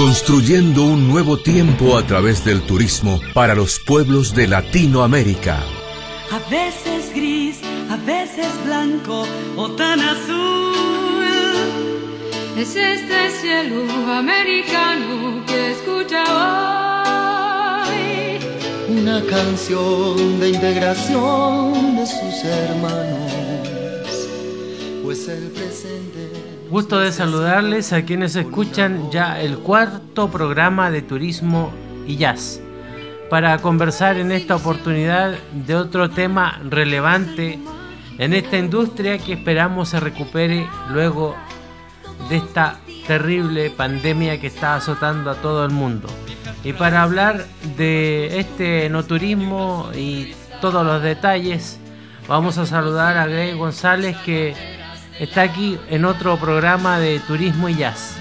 construyendo un nuevo tiempo a través del turismo para los pueblos de Latinoamérica. A veces gris, a veces blanco o tan azul. Es este cielo americano que escucha hoy. Una canción de integración de sus hermanos, pues el presente Gusto de saludarles a quienes escuchan ya el cuarto programa de turismo y jazz para conversar en esta oportunidad de otro tema relevante en esta industria que esperamos se recupere luego de esta terrible pandemia que está azotando a todo el mundo. Y para hablar de este no turismo y todos los detalles, vamos a saludar a Greg González que está aquí en otro programa de turismo y jazz.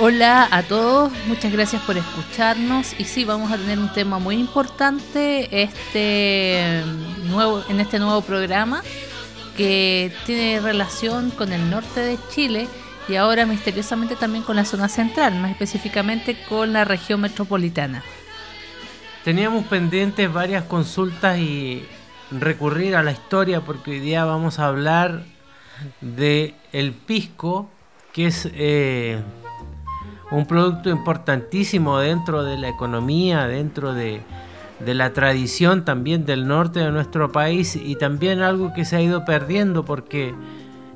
Hola a todos, muchas gracias por escucharnos y sí, vamos a tener un tema muy importante este nuevo, en este nuevo programa que tiene relación con el norte de Chile y ahora misteriosamente también con la zona central, más específicamente con la región metropolitana. Teníamos pendientes varias consultas y recurrir a la historia porque hoy día vamos a hablar de el pisco, que es eh, un producto importantísimo dentro de la economía, dentro de, la tradición también del norte de nuestro país y también algo que se ha ido perdiendo porque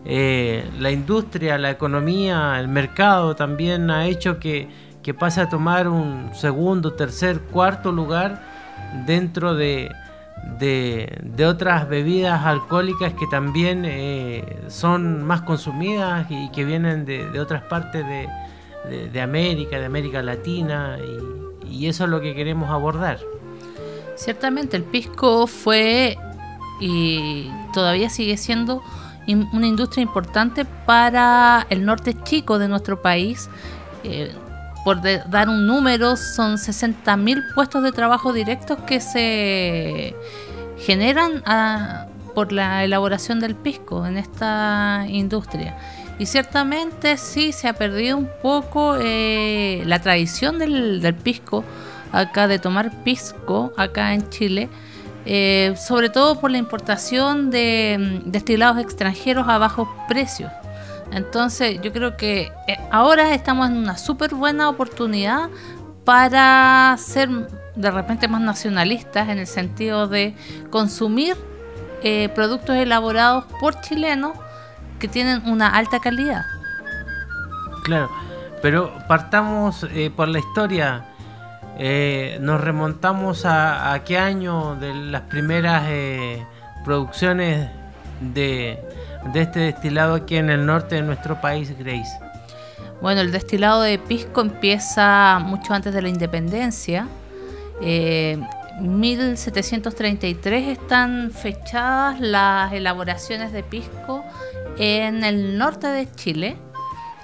eh, la industria, la economía, el mercado también ha hecho que, que pase a tomar un segundo, tercer, cuarto lugar dentro de, de, otras bebidas alcohólicas que también eh, son más consumidas y que vienen de, otras partes de, América, de América Latina, y, eso es lo que queremos abordar. Ciertamente el pisco fue y todavía sigue siendo una industria importante para el norte chico de nuestro país. Eh, por dar un número, son 60.000 puestos de trabajo directos que se generan ah, por la elaboración del pisco en esta industria. Y ciertamente sí se ha perdido un poco eh, la tradición del, pisco acá, de tomar pisco acá en Chile. Eh, sobre todo por la importación de mm, destilados extranjeros a bajos precios. Entonces yo creo que eh, ahora estamos en una súper buena oportunidad para ser de repente más nacionalistas en el sentido de consumir eh, productos elaborados por chilenos que tienen una alta calidad. Claro, pero partamos eh, por la historia. nos remontamos a, a, qué año de las primeras producciones de, de este destilado aquí en el norte de nuestro país, Grace? Bueno, el destilado de pisco empieza mucho antes de la independencia. Eh, 1733 están fechadas las elaboraciones de pisco en el norte de Chile,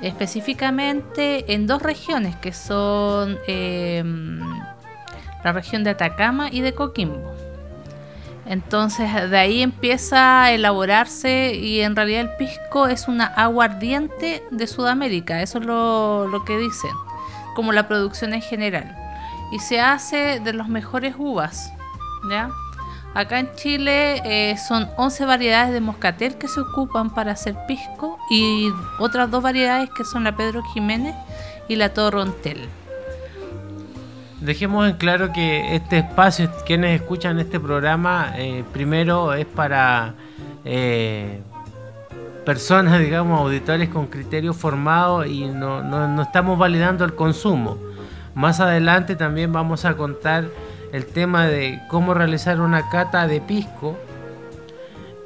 específicamente en dos regiones que son eh, la región de Atacama y de Coquimbo. Entonces de ahí empieza a elaborarse y en realidad el pisco es una aguardiente de Sudamérica, eso es lo, que dicen, como la producción en general. Y se hace de los mejores uvas. Acá en Chile eh, son 11 variedades de moscatel que se ocupan para hacer pisco y otras dos variedades que son la Pedro Jiménez y la Torrontel. Dejemos en claro que este espacio, quienes escuchan este programa, eh, primero es para eh, personas, digamos, auditores con criterio formado y no, no, estamos validando el consumo. Más adelante también vamos a contar el tema de cómo realizar una cata de pisco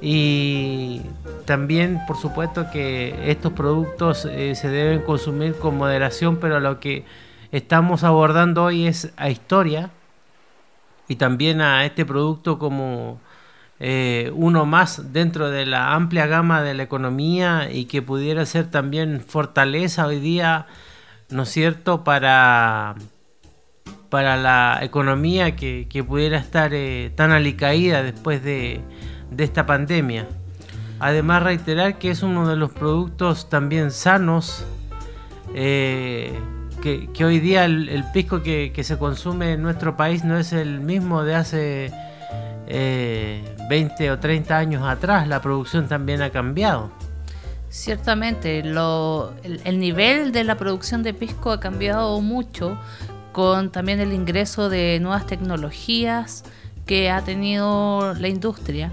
y también por supuesto que estos productos eh, se deben consumir con moderación, pero lo que estamos abordando hoy es a historia y también a este producto como eh, uno más dentro de la amplia gama de la economía y que pudiera ser también fortaleza hoy día, ¿no es cierto?, para, para la economía que, pudiera estar eh, tan alicaída después de, de esta pandemia. Además reiterar que es uno de los productos también sanos, eh, que, hoy día el, pisco que, se consume en nuestro país no es el mismo de hace 20 o 30 años atrás. La producción también ha cambiado. Ciertamente, el, nivel de la producción de pisco ha cambiado mucho con también el ingreso de nuevas tecnologías que ha tenido la industria.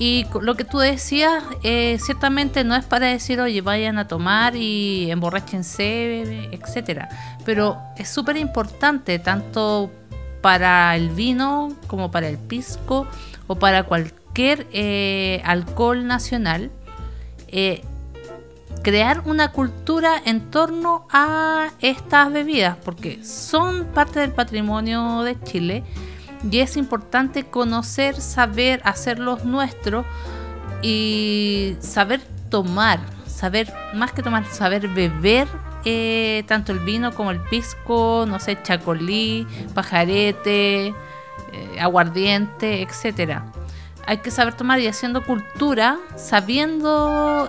Y lo que tú decías, eh, ciertamente no es para decir, oye, vayan a tomar y emborrachense, etcétera. Pero es súper importante, tanto para el vino como para el pisco o para cualquier eh, alcohol nacional, eh, crear una cultura en torno a estas bebidas, porque son parte del patrimonio de Chile y es importante conocer, saber, hacerlos nuestros y saber tomar, saber, más que tomar, saber beber eh, tanto el vino como el pisco, no sé, chacolí, pajarete, eh, aguardiente, etcétera. Hay que saber tomar y haciendo cultura, sabiendo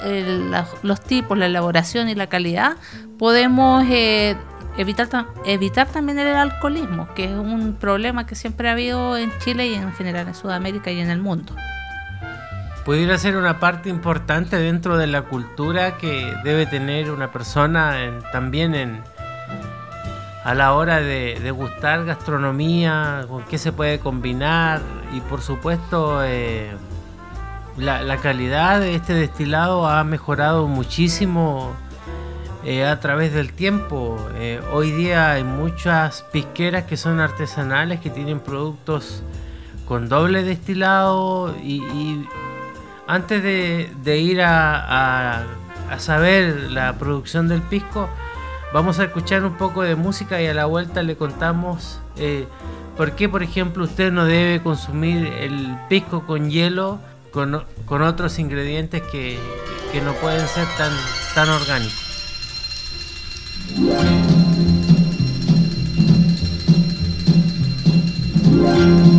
los tipos, la elaboración y la calidad, podemos eh, evitar, evitar también el alcoholismo, que es un problema que siempre ha habido en Chile y en general en Sudamérica y en el mundo. Pudiera ser una parte importante dentro de la cultura que debe tener una persona también en, a la hora de, degustar gastronomía, con qué se puede combinar y por supuesto eh, la, la calidad de este destilado ha mejorado muchísimo eh, a través del tiempo. Eh, hoy día hay muchas pisqueras que son artesanales, que tienen productos con doble destilado y, antes de, ir a, saber la producción del pisco, vamos a escuchar un poco de música y a la vuelta le contamos eh, por qué, por ejemplo, usted no debe consumir el pisco con hielo, con, con otros ingredientes que, no pueden ser tan, tan orgánicos. Thank you.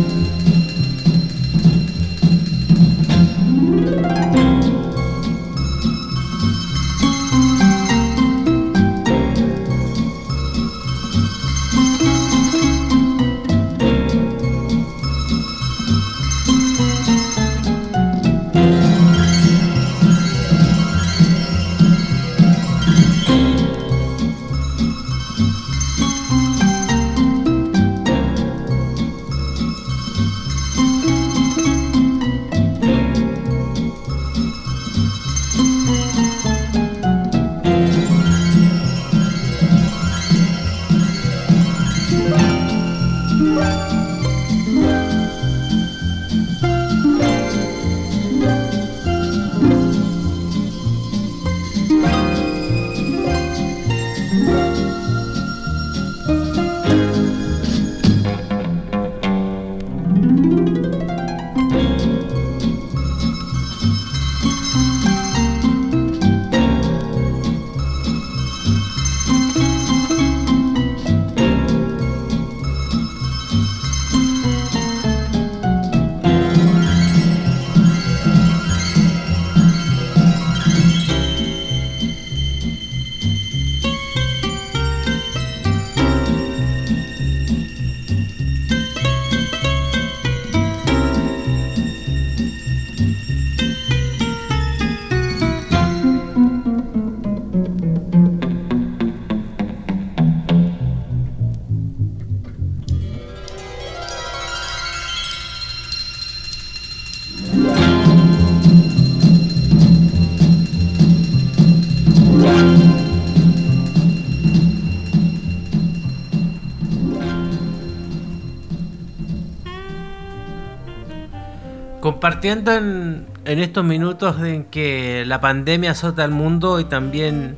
Compartiendo en, estos minutos en que la pandemia azota al mundo y también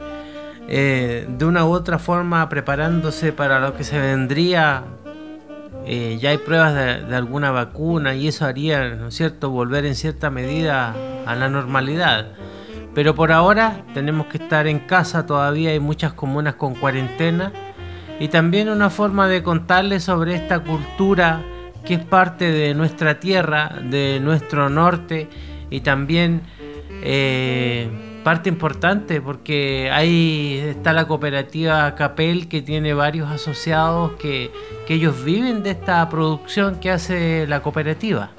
eh, de una u otra forma preparándose para lo que se vendría. Eh, ya hay pruebas de, alguna vacuna y eso haría, ¿no es cierto?, volver en cierta medida a la normalidad. Pero por ahora tenemos que estar en casa, todavía hay muchas comunas con cuarentena y también una forma de contarles sobre esta cultura que es parte de nuestra tierra, de nuestro norte y también eh, parte importante porque ahí está la cooperativa Capel que tiene varios asociados que, que ellos viven de esta producción que hace la cooperativa.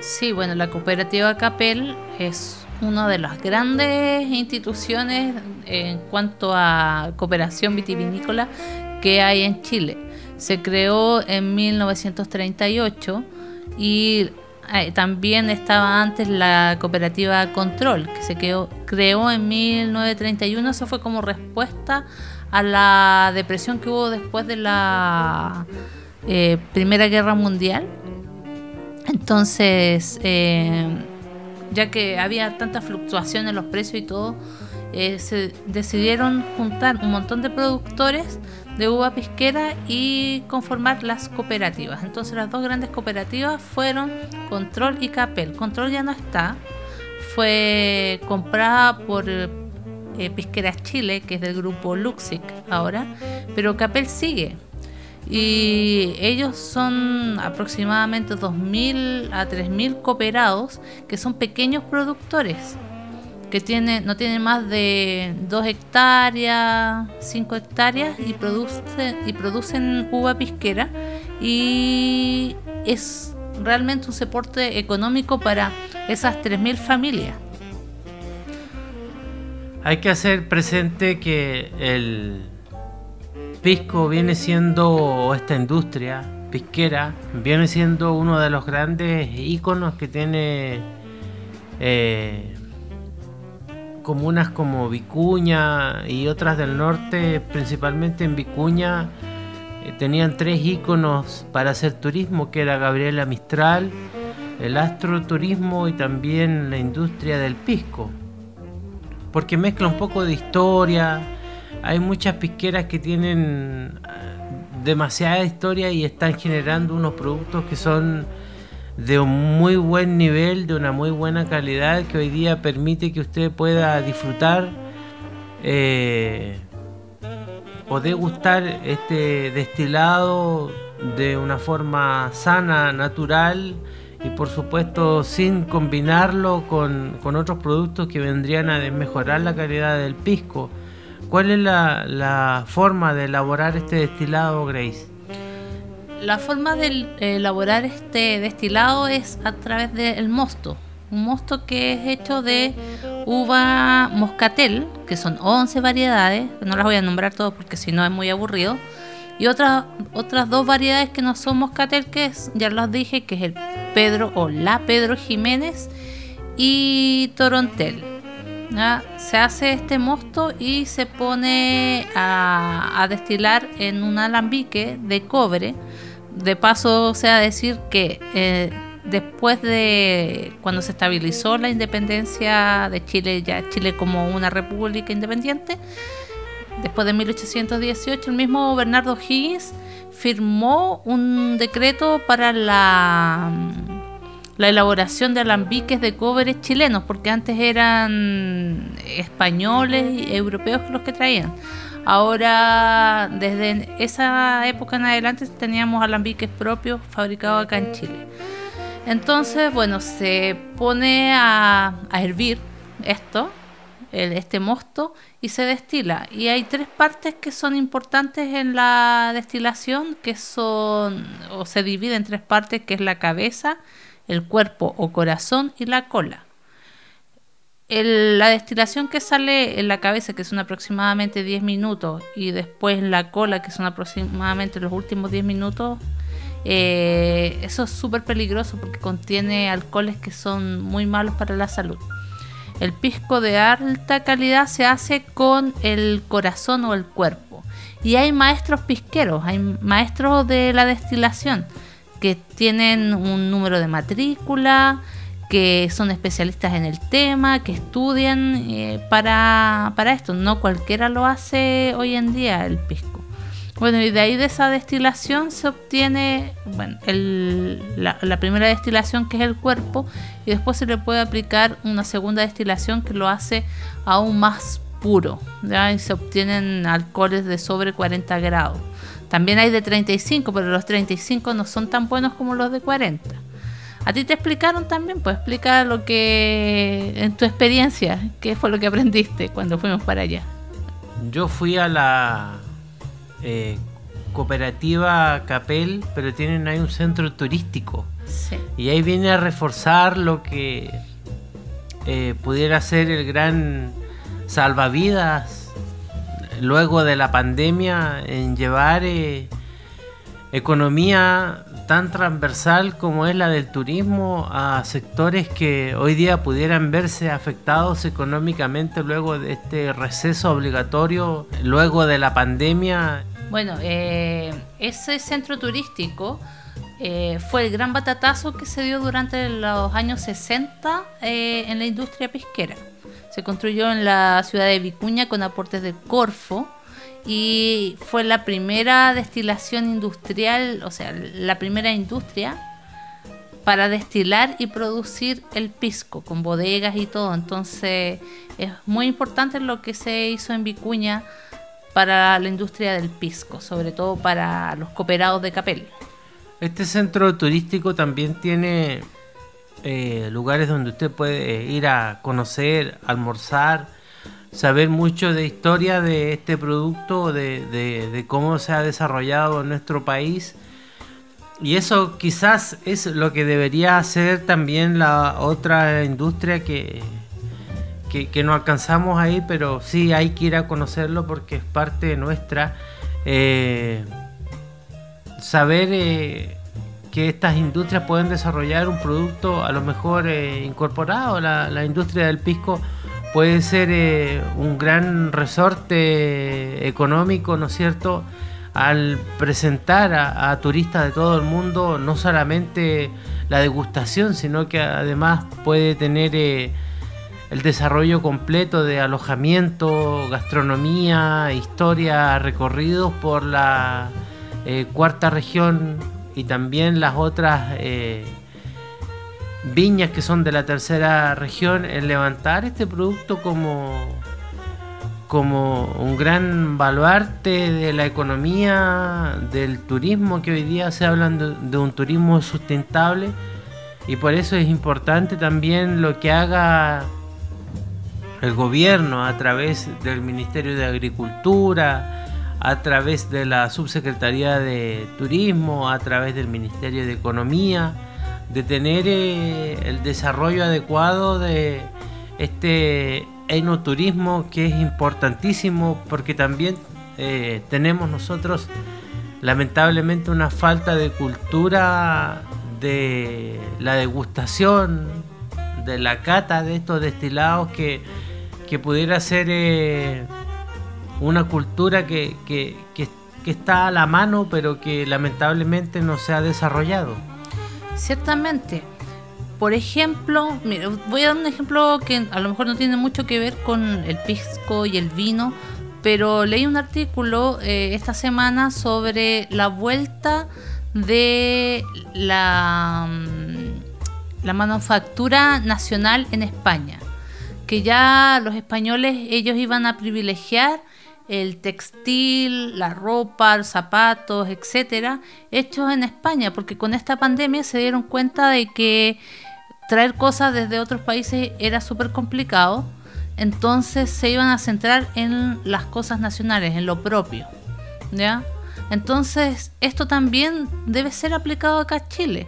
Sí, bueno, la cooperativa Capel es una de las grandes instituciones en cuanto a cooperación vitivinícola que hay en Chile. Se creó en 1938 y eh, también estaba antes la cooperativa Control, que se creó en 1931. Eso fue como respuesta a la depresión que hubo después de la eh, Primera Guerra Mundial. Entonces, eh, ya que había tanta fluctuación en los precios y todo, se decidieron juntar un montón de productores de uva pisquera y conformar las cooperativas. Entonces las dos grandes cooperativas fueron Control y Capel. Control ya no está, fue comprada por eh, Pisqueras Chile, que es del grupo Luxic ahora, pero Capel sigue. Y ellos son aproximadamente 2.000 a 3.000 cooperados que son pequeños productores que tiene, no tiene más de 2 hectáreas, 5 hectáreas y, y producen uva pisquera y es realmente un soporte económico para esas 3.000 familias. Hay que hacer presente que el pisco viene siendo, esta industria pisquera, viene siendo uno de los grandes íconos que tiene eh, comunas como Vicuña y otras del norte, principalmente en Vicuña, eh, tenían tres íconos para hacer turismo, que era Gabriela Mistral, el astroturismo y también la industria del pisco. Porque mezcla un poco de historia, hay muchas pisqueras que tienen eh, demasiada historia y están generando unos productos que son de un muy buen nivel, de una muy buena calidad que hoy día permite que usted pueda disfrutar eh, o degustar este destilado de una forma sana, natural y por supuesto sin combinarlo con, otros productos que vendrían a mejorar la calidad del pisco. ¿Cuál es la, la forma de elaborar este destilado, Grace? La forma de elaborar este destilado es a través del mosto. Un mosto que es hecho de uva moscatel, que son 11 variedades, no las voy a nombrar todas porque si no es muy aburrido. Y otras, otras dos variedades que no son moscatel, que ya las dije, que es el Pedro o la Pedro Jiménez y Torontel. Se hace este mosto y se pone a destilar en un alambique de cobre de paso, sea decir que eh, después de cuando se estabilizó la independencia de Chile, ya Chile como una república independiente, después de 1818, el mismo Bernardo Higgins firmó un decreto para la, la elaboración de alambiques de cobre chilenos, porque antes eran españoles y europeos los que traían. Ahora, desde esa época en adelante, teníamos alambiques propios fabricados acá en Chile. Entonces, bueno, se pone a, hervir esto, este mosto, y se destila. Y hay tres partes que son importantes en la destilación, que son, o se divide en tres partes, que es la cabeza, el cuerpo o corazón y la cola la destilación que sale en la cabeza, que son aproximadamente 10 minutos, y después la cola, que son aproximadamente los últimos 10 minutos, eh, eso es súper peligroso porque contiene alcoholes que son muy malos para la salud. El pisco de alta calidad se hace con el corazón o el cuerpo. Y hay maestros pisqueros, hay maestros de la destilación que tienen un número de matrícula, que son especialistas en el tema, que estudian eh, para, esto. No cualquiera lo hace hoy en día el pisco. Bueno, y de ahí de esa destilación se obtiene bueno, la, la, primera destilación que es el cuerpo y después se le puede aplicar una segunda destilación que lo hace aún más puro. ¿ya? Y se obtienen alcoholes de sobre 40 grados. También hay de 35, pero los 35 no son tan buenos como los de 40. A ti te explicaron también, pues explica lo que en tu experiencia, qué fue lo que aprendiste cuando fuimos para allá. Yo fui a la eh, cooperativa Capel, pero tienen ahí un centro turístico. Sí. Y ahí viene a reforzar lo que eh, pudiera ser el gran salvavidas luego de la pandemia en llevar eh, economía tan transversal como es la del turismo a sectores que hoy día pudieran verse afectados económicamente luego de este receso obligatorio, luego de la pandemia. Bueno, eh, ese centro turístico eh, fue el gran batatazo que se dio durante los años 60 eh, en la industria pesquera. Se construyó en la ciudad de Vicuña con aportes de Corfo y fue la primera destilación industrial, o sea, la primera industria para destilar y producir el pisco con bodegas y todo. Entonces es muy importante lo que se hizo en Vicuña para la industria del pisco, sobre todo para los cooperados de Capel. Este centro turístico también tiene eh, lugares donde usted puede ir a conocer, almorzar, saber mucho de historia de este producto, de, de, de, cómo se ha desarrollado en nuestro país. Y eso quizás es lo que debería hacer también la otra industria que, que, no alcanzamos ahí, pero sí hay que ir a conocerlo porque es parte nuestra. Eh, saber eh, que estas industrias pueden desarrollar un producto a lo mejor eh, incorporado. La, la industria del pisco puede ser eh, un gran resorte económico, ¿no es cierto?, al presentar a, turistas de todo el mundo no solamente la degustación, sino que además puede tener eh, el desarrollo completo de alojamiento, gastronomía, historia, recorridos por la eh, cuarta región y también las otras viñas que son de la tercera región en levantar este producto como como un gran baluarte de la economía del turismo que hoy día se hablan de, de, un turismo sustentable. Y por eso es importante también lo que haga el gobierno a través del Ministerio de Agricultura, a través de la Subsecretaría de Turismo, a través del Ministerio de Economía, de tener eh, el desarrollo adecuado de este enoturismo que es importantísimo porque también eh, tenemos nosotros lamentablemente una falta de cultura de la degustación, de la cata de estos destilados que, que pudiera ser eh, una cultura que, que, que, que está a la mano pero que lamentablemente no se ha desarrollado. Ciertamente. Por ejemplo, mira, voy a dar un ejemplo que a lo mejor no tiene mucho que ver con el pisco y el vino, pero leí un artículo eh, esta semana sobre la vuelta de la, la manufactura nacional en España, que ya los españoles ellos iban a privilegiar el textil, la ropa, los zapatos, etcétera, hechos en España, porque con esta pandemia se dieron cuenta de que traer cosas desde otros países era súper complicado, entonces se iban a centrar en las cosas nacionales, en lo propio, ¿ya? Entonces, esto también debe ser aplicado acá a Chile,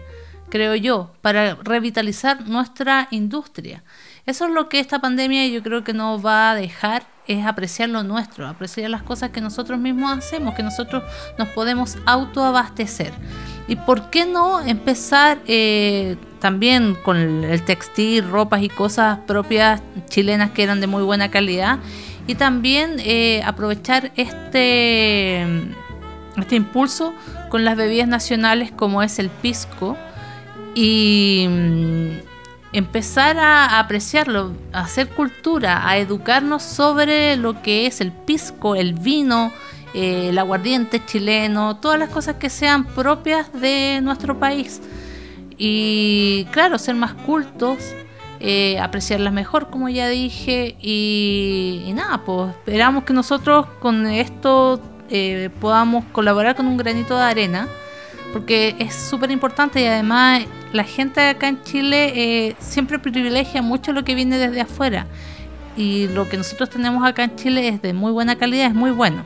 creo yo, para revitalizar nuestra industria. Eso es lo que esta pandemia yo creo que nos va a dejar es apreciar lo nuestro, apreciar las cosas que nosotros mismos hacemos, que nosotros nos podemos autoabastecer. ¿Y por qué no empezar eh, también con el textil, ropas y cosas propias chilenas que eran de muy buena calidad? Y también eh, aprovechar este, este impulso con las bebidas nacionales como es el pisco y empezar a apreciarlo, a hacer cultura, a educarnos sobre lo que es el pisco, el vino, eh, el aguardiente chileno, todas las cosas que sean propias de nuestro país. Y claro, ser más cultos, eh, apreciarlas mejor, como ya dije, y, nada, pues esperamos que nosotros con esto eh, podamos colaborar con un granito de arena, porque es súper importante y además la gente acá en Chile eh, siempre privilegia mucho lo que viene desde afuera. Y lo que nosotros tenemos acá en Chile es de muy buena calidad, es muy bueno.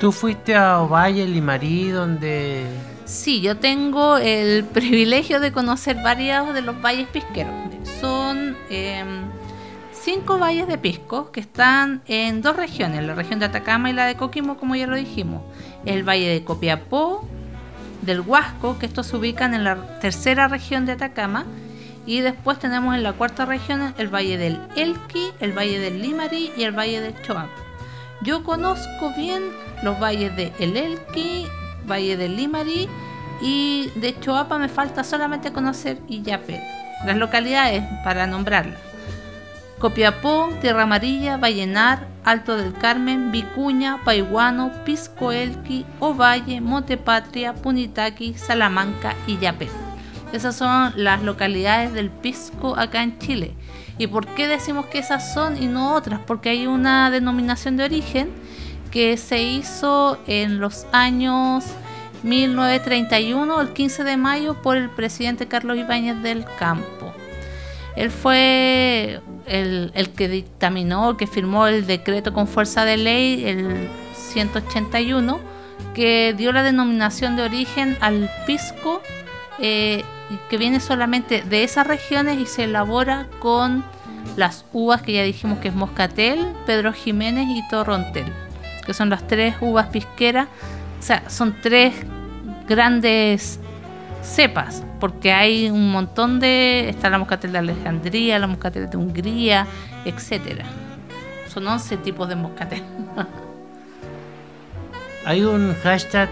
¿Tú fuiste a Ovalle, Limarí, donde Sí, yo tengo el privilegio de conocer varios de los valles pisqueros. Son em, cinco valles de pisco que están en dos regiones, la región de Atacama y la de Coquimbo, como ya lo dijimos. El valle de Copiapó, del Huasco, que estos se ubican en la tercera región de Atacama. Y después tenemos en la cuarta región el valle del Elqui, el valle del Limari y el valle del Choap. Yo conozco bien los valles de El Elqui, Valle del Limari y de Choapa me falta solamente conocer Illapel. Las localidades para nombrarlas. Copiapó, Tierra Amarilla, Vallenar, Alto del Carmen, Vicuña, Paiguano, Pisco Elqui, Ovalle, Montepatria, Punitaqui, Salamanca y Yapel. Esas son las localidades del Pisco acá en Chile. ¿Y por qué decimos que esas son y no otras? Porque hay una denominación de origen que se hizo en los años 1931, el 15 de mayo, por el presidente Carlos Ibáñez del Campo. Él fue el, que dictaminó, que firmó el decreto con fuerza de ley, el 181, que dio la denominación de origen al pisco, eh, que viene solamente de esas regiones y se elabora con las uvas que ya dijimos que es Moscatel, Pedro Jiménez y Torrontel que son las tres uvas pisqueras. O sea, son tres grandes cepas, porque hay un montón de... Está la moscatel de Alejandría, la moscatel de Hungría, etcétera. Son 11 tipos de moscatel. hay un hashtag,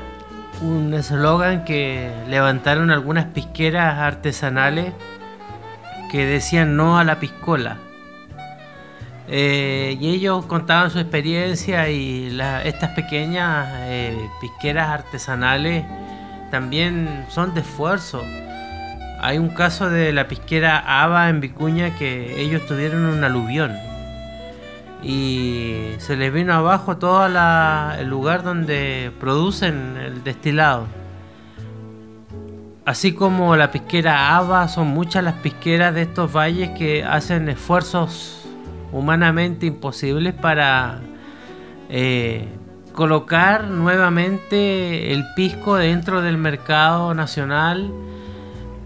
un eslogan que levantaron algunas pisqueras artesanales que decían no a la piscola. Eh, y ellos contaban su experiencia y estas pequeñas eh, pisqueras artesanales también son de esfuerzo. Hay un caso de la pisquera Ava en Vicuña que ellos tuvieron un aluvión y se les vino abajo todo el lugar donde producen el destilado. Así como la pisquera Ava, son muchas las pisqueras de estos valles que hacen esfuerzos humanamente imposibles para eh, colocar nuevamente el pisco dentro del mercado nacional.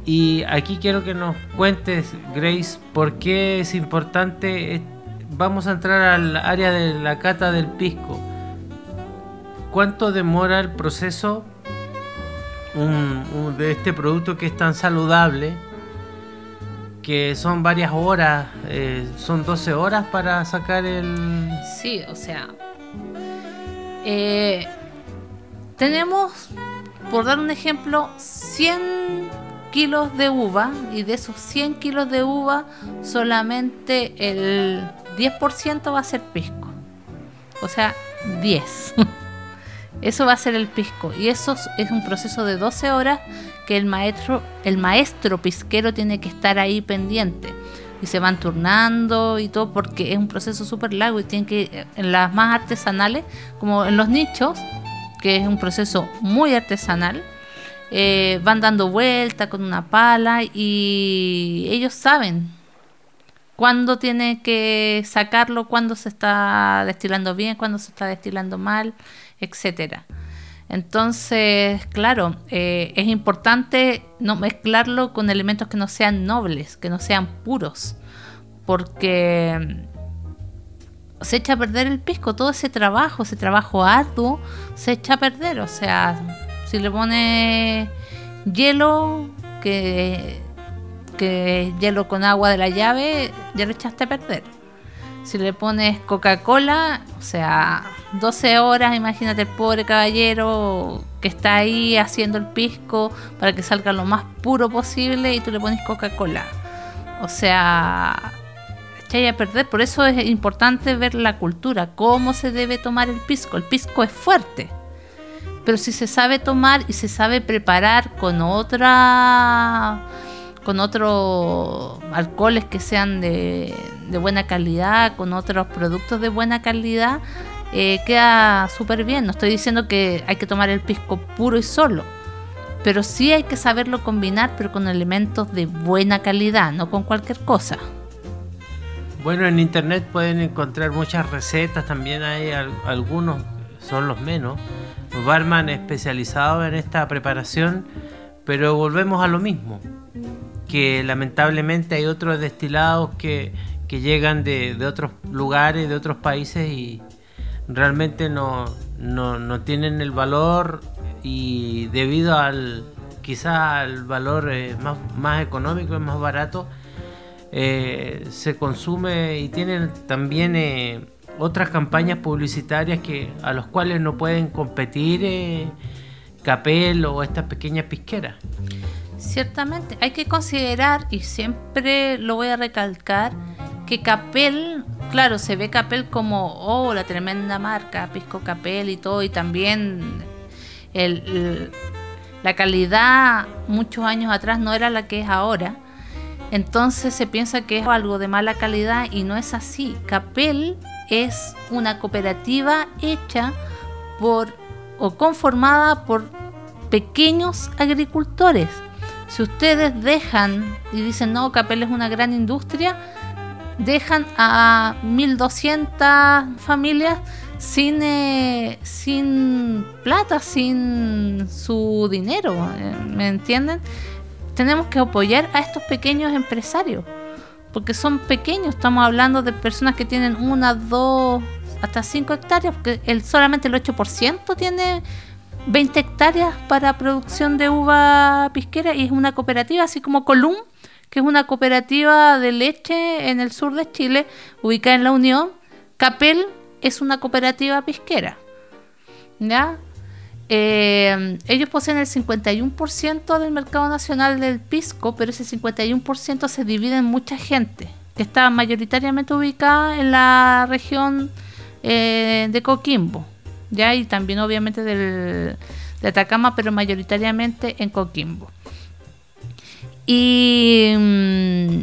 Y aquí quiero que nos cuentes, Grace, por qué es importante. Vamos a entrar al área de la cata del pisco. ¿Cuánto demora el proceso de este producto que es tan saludable? que son varias horas, eh, son 12 horas para sacar el... Sí, o sea, eh, tenemos, por dar un ejemplo, 100 kilos de uva y de esos 100 kilos de uva solamente el 10% va a ser pisco. O sea, 10. Eso va a ser el pisco. Y eso es un proceso de 12 horas que el maestro, el maestro pisquero tiene que estar ahí pendiente. Y se van turnando y todo porque es un proceso súper largo y tienen que, en las más artesanales, como en los nichos, que es un proceso muy artesanal, eh, van dando vuelta con una pala y ellos saben cuándo tiene que sacarlo, cuándo se está destilando bien, cuándo se está destilando mal etcétera. Entonces, claro, eh, es importante no mezclarlo con elementos que no sean nobles, que no sean puros, porque se echa a perder el pisco, todo ese trabajo, ese trabajo arduo, se echa a perder. O sea, si le pone hielo, que, que hielo con agua de la llave, ya lo echaste a perder. Si le pones Coca-Cola, o sea, 12 horas, imagínate el pobre caballero que está ahí haciendo el pisco para que salga lo más puro posible y tú le pones Coca-Cola. O sea, a perder. Por eso es importante ver la cultura, cómo se debe tomar el pisco. El pisco es fuerte. Pero si se sabe tomar y se sabe preparar con otra con otros alcoholes que sean de, buena calidad, con otros productos de buena calidad, eh, queda súper bien. No estoy diciendo que hay que tomar el pisco puro y solo, pero sí hay que saberlo combinar, pero con elementos de buena calidad, no con cualquier cosa. Bueno, en internet pueden encontrar muchas recetas, también hay algunos, son los menos, barman especializados en esta preparación, pero volvemos a lo mismo, que lamentablemente hay otros destilados que, llegan de, otros lugares, de otros países y realmente no, no, tienen el valor y debido al quizá al valor eh, más, más económico y más barato, eh, se consume y tienen también eh, otras campañas publicitarias que a los cuales no pueden competir Capel o estas pequeñas pisqueras. Ciertamente, hay que considerar, y siempre lo voy a recalcar, que Capel, claro, se ve Capel como, oh, la tremenda marca, Pisco Capel y todo, y también la calidad muchos años atrás no era la que es ahora entonces se piensa que es algo de mala calidad y no es así. Capel es una cooperativa hecha por o conformada por pequeños agricultores. Si ustedes dejan y dicen, no, Capel es una gran industria, dejan a 1.200 familias sin, eh, sin plata, sin su dinero, eh, ¿me entienden? tenemos que apoyar a estos pequeños empresarios, porque son pequeños, estamos hablando de personas que tienen una, dos, hasta cinco hectáreas, porque el, solamente el 8% tiene 20 hectáreas para producción de uva pisquera y es una cooperativa, así como Colum, que es una cooperativa de leche en el sur de Chile, ubicada en la Unión. Capel es una cooperativa pisquera. ¿Ya? Eh, ellos poseen el 51% del mercado nacional del pisco, pero ese 51% se divide en mucha gente, que está mayoritariamente ubicada en la región eh, de Coquimbo, ya y también obviamente del, de Atacama, pero mayoritariamente en Coquimbo. Y, mm,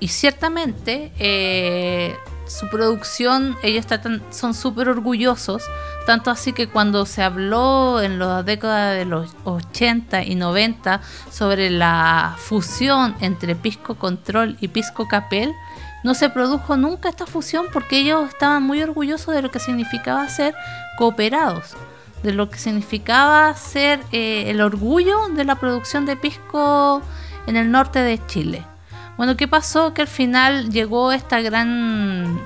y ciertamente eh, su producción, ellos son súper orgullosos tanto así que cuando se habló en la década de los 80 y 90 sobre la fusión entre Pisco Control y Pisco Capel, no se produjo nunca esta fusión porque ellos estaban muy orgullosos de lo que significaba ser cooperados, de lo que significaba ser eh, el orgullo de la producción de pisco en el norte de Chile. Bueno, ¿qué pasó? Que al final llegó este gran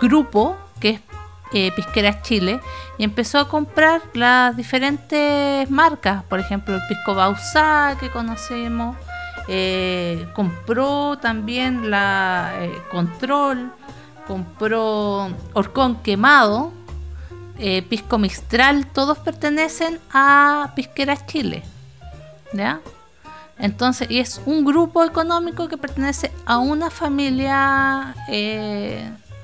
grupo que es eh, Pisqueras Chile y empezó a comprar las diferentes marcas, por ejemplo el Pisco Bausá que conocemos, eh, compró también la eh, Control, compró Orcón Quemado, Pisco Mistral, todos pertenecen a Pisqueras Chile. ¿Ya? Entonces, y es un grupo económico que pertenece a una familia,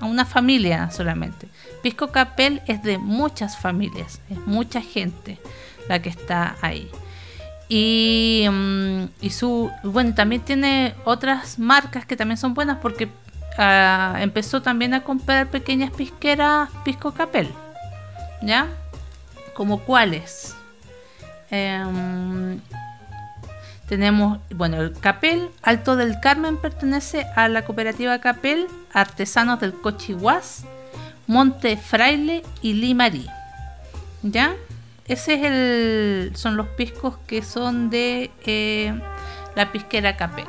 a una familia solamente. Pisco Capel es de muchas familias, es mucha gente la que está ahí. Y, mm, su bueno también tiene otras marcas que también son buenas porque ah, empezó también a comprar pequeñas pisqueras Pisco Capel ya como cuáles em, tenemos bueno el Capel Alto del Carmen pertenece a la cooperativa Capel Artesanos del Cochihuas Monte Fraile y Limarí. ¿Ya? Ese es el, son los piscos que son de eh, la pisquera Capel.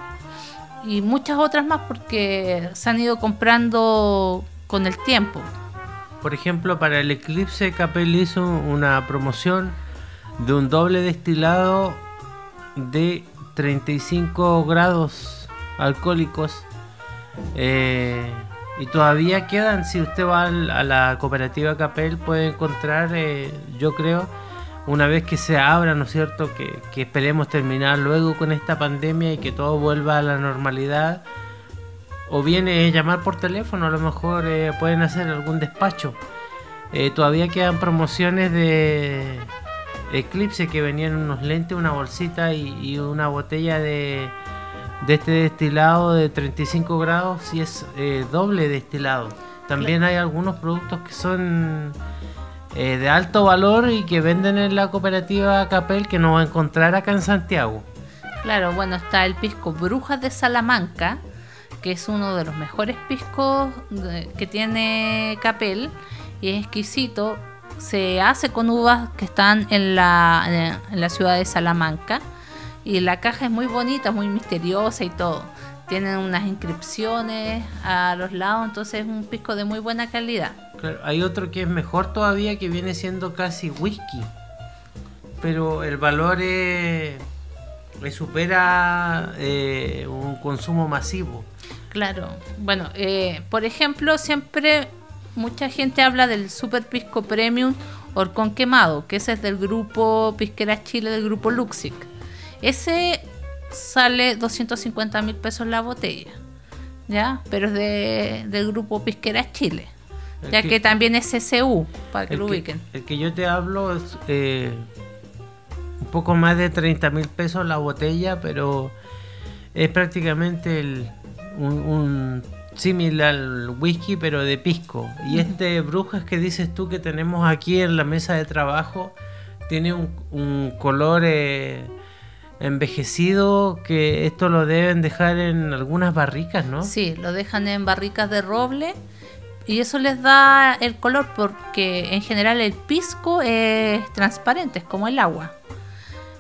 Y muchas otras más porque se han ido comprando con el tiempo. Por ejemplo, para el Eclipse Capel hizo una promoción de un doble destilado de 35 grados alcohólicos. Eh, y todavía quedan, si usted va a la cooperativa Capel, puede encontrar, eh, yo creo, una vez que se abra, ¿no es cierto? Que, esperemos terminar luego con esta pandemia y que todo vuelva a la normalidad. O viene llamar por teléfono, a lo mejor eh, pueden hacer algún despacho. Eh, todavía quedan promociones de Eclipse que venían unos lentes, una bolsita y una botella de de este destilado de 35 grados y es eh, doble destilado. También hay algunos productos que son eh, de alto valor y que venden en la cooperativa Capel que no va a encontrar acá en Santiago. Claro, bueno, está el pisco Brujas de Salamanca, que es uno de los mejores piscos que tiene Capel y es exquisito. Se hace con uvas que están en la, en la ciudad de Salamanca y la caja es muy bonita, muy misteriosa y todo. Tienen unas inscripciones a los lados, entonces es un pisco de muy buena calidad. Hay otro que es mejor todavía que viene siendo casi whisky. Pero el valor es, supera eh, un consumo masivo. Claro, bueno, eh, por ejemplo, siempre mucha gente habla del Super Pisco Premium Orcón Quemado, que ese es del grupo Pisquera Chile, del grupo Luxic. Ese sale 250 mil pesos la botella, ¿ya? Pero es de, del grupo Pisquera Chile, ya que- que también es CCU, para que lo que, ubiquen. el que yo te hablo es eh, un poco más de 30 mil pesos la botella, pero es prácticamente el- un, un símil al whisky, pero de pisco. Y este Brujas que dices tú que tenemos aquí en la mesa de trabajo tiene un, un color eh, envejecido que esto lo deben dejar en algunas barricas, ¿no? Sí, lo dejan en barricas de roble y eso les da el color porque en general el pisco es transparente, es como el agua.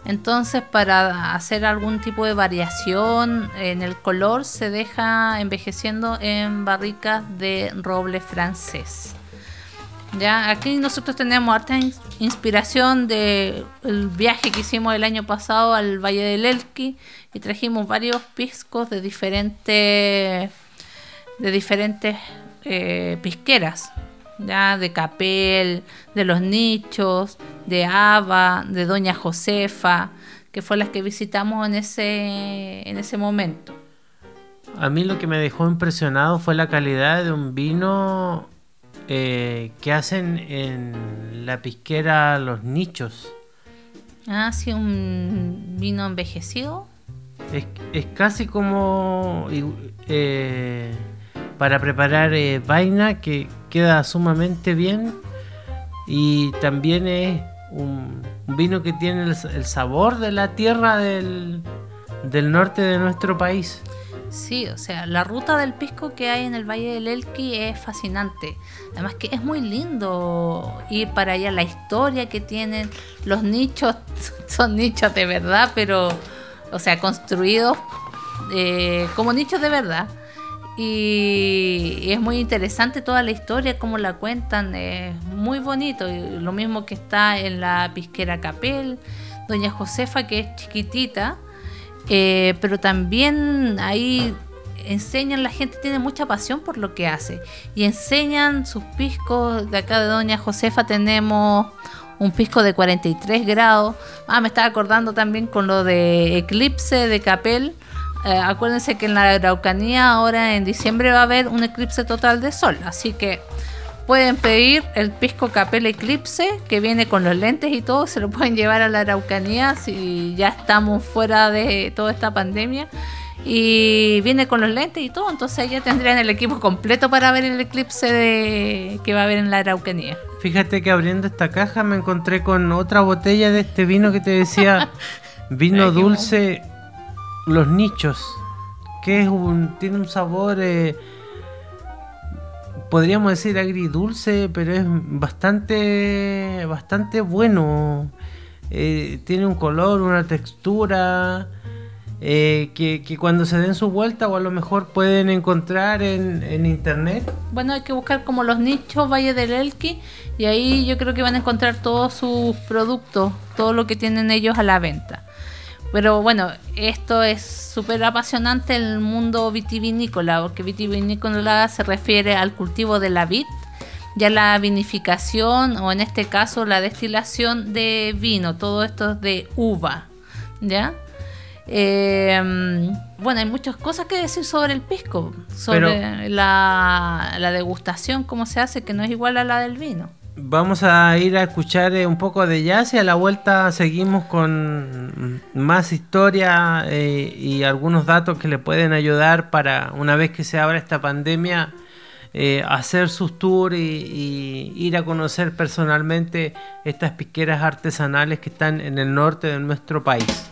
Entonces para hacer algún tipo de variación en el color se deja envejeciendo en barricas de roble francés. Ya, aquí nosotros tenemos harta ins- inspiración del viaje que hicimos el año pasado al Valle del Elqui y trajimos varios piscos de diferentes de diferentes eh, pisqueras, ya de Capel, de los nichos, de Ava, de Doña Josefa, que fue las que visitamos en ese en ese momento. A mí lo que me dejó impresionado fue la calidad de un vino eh, que hacen en la pisquera Los Nichos. Ah, sí, un vino envejecido. Es, es casi como eh, para preparar eh, vaina que queda sumamente bien y también es un, vino que tiene el, el sabor de la tierra del, del norte de nuestro país. Sí, o sea, la ruta del pisco que hay en el Valle del Elqui es fascinante. Además que es muy lindo ir para allá, la historia que tienen, los nichos son nichos de verdad, pero, o sea, construidos eh, como nichos de verdad. Y, es muy interesante toda la historia, cómo la cuentan, es muy bonito. Lo mismo que está en la pisquera Capel, Doña Josefa, que es chiquitita, eh, pero también ahí enseñan, la gente tiene mucha pasión por lo que hace y enseñan sus piscos. De acá de Doña Josefa tenemos un pisco de 43 grados. Ah, me estaba acordando también con lo de Eclipse de Capel. Eh, acuérdense que en la Araucanía ahora en diciembre va a haber un eclipse total de sol, así que pueden pedir el pisco Capel Eclipse que viene con los lentes y todo, se lo pueden llevar a la Araucanía si ya estamos fuera de toda esta pandemia y viene con los lentes y todo, entonces ya tendrían el equipo completo para ver el eclipse de- que va a haber en la Araucanía. Fíjate que abriendo esta caja me encontré con otra botella de este vino que te decía, vino dulce Los Nichos, que es un tiene un sabor eh, podríamos decir agridulce, pero es bastante bastante bueno. Eh, tiene un color, una textura eh, que, que cuando se den su vuelta o a lo mejor pueden encontrar en, en internet. Bueno, hay que buscar como los nichos Valle del Elqui y ahí yo creo que van a encontrar todos sus productos, todo lo que tienen ellos a la venta. Pero bueno, esto es súper apasionante el mundo vitivinícola, porque vitivinícola se refiere al cultivo de la vid, ya la vinificación o en este caso la destilación de vino, todo esto es de uva, ¿ya? Eh, bueno, hay muchas cosas que decir sobre el pisco, sobre la, la degustación, cómo se hace, que no es igual a la del vino. Vamos a ir a escuchar eh, un poco de jazz y a la vuelta seguimos con más historia eh, y algunos datos que le pueden ayudar para una vez que se abra esta pandemia eh, hacer sus tours y, y, ir a conocer personalmente estas pisqueras artesanales que están en el norte de nuestro país.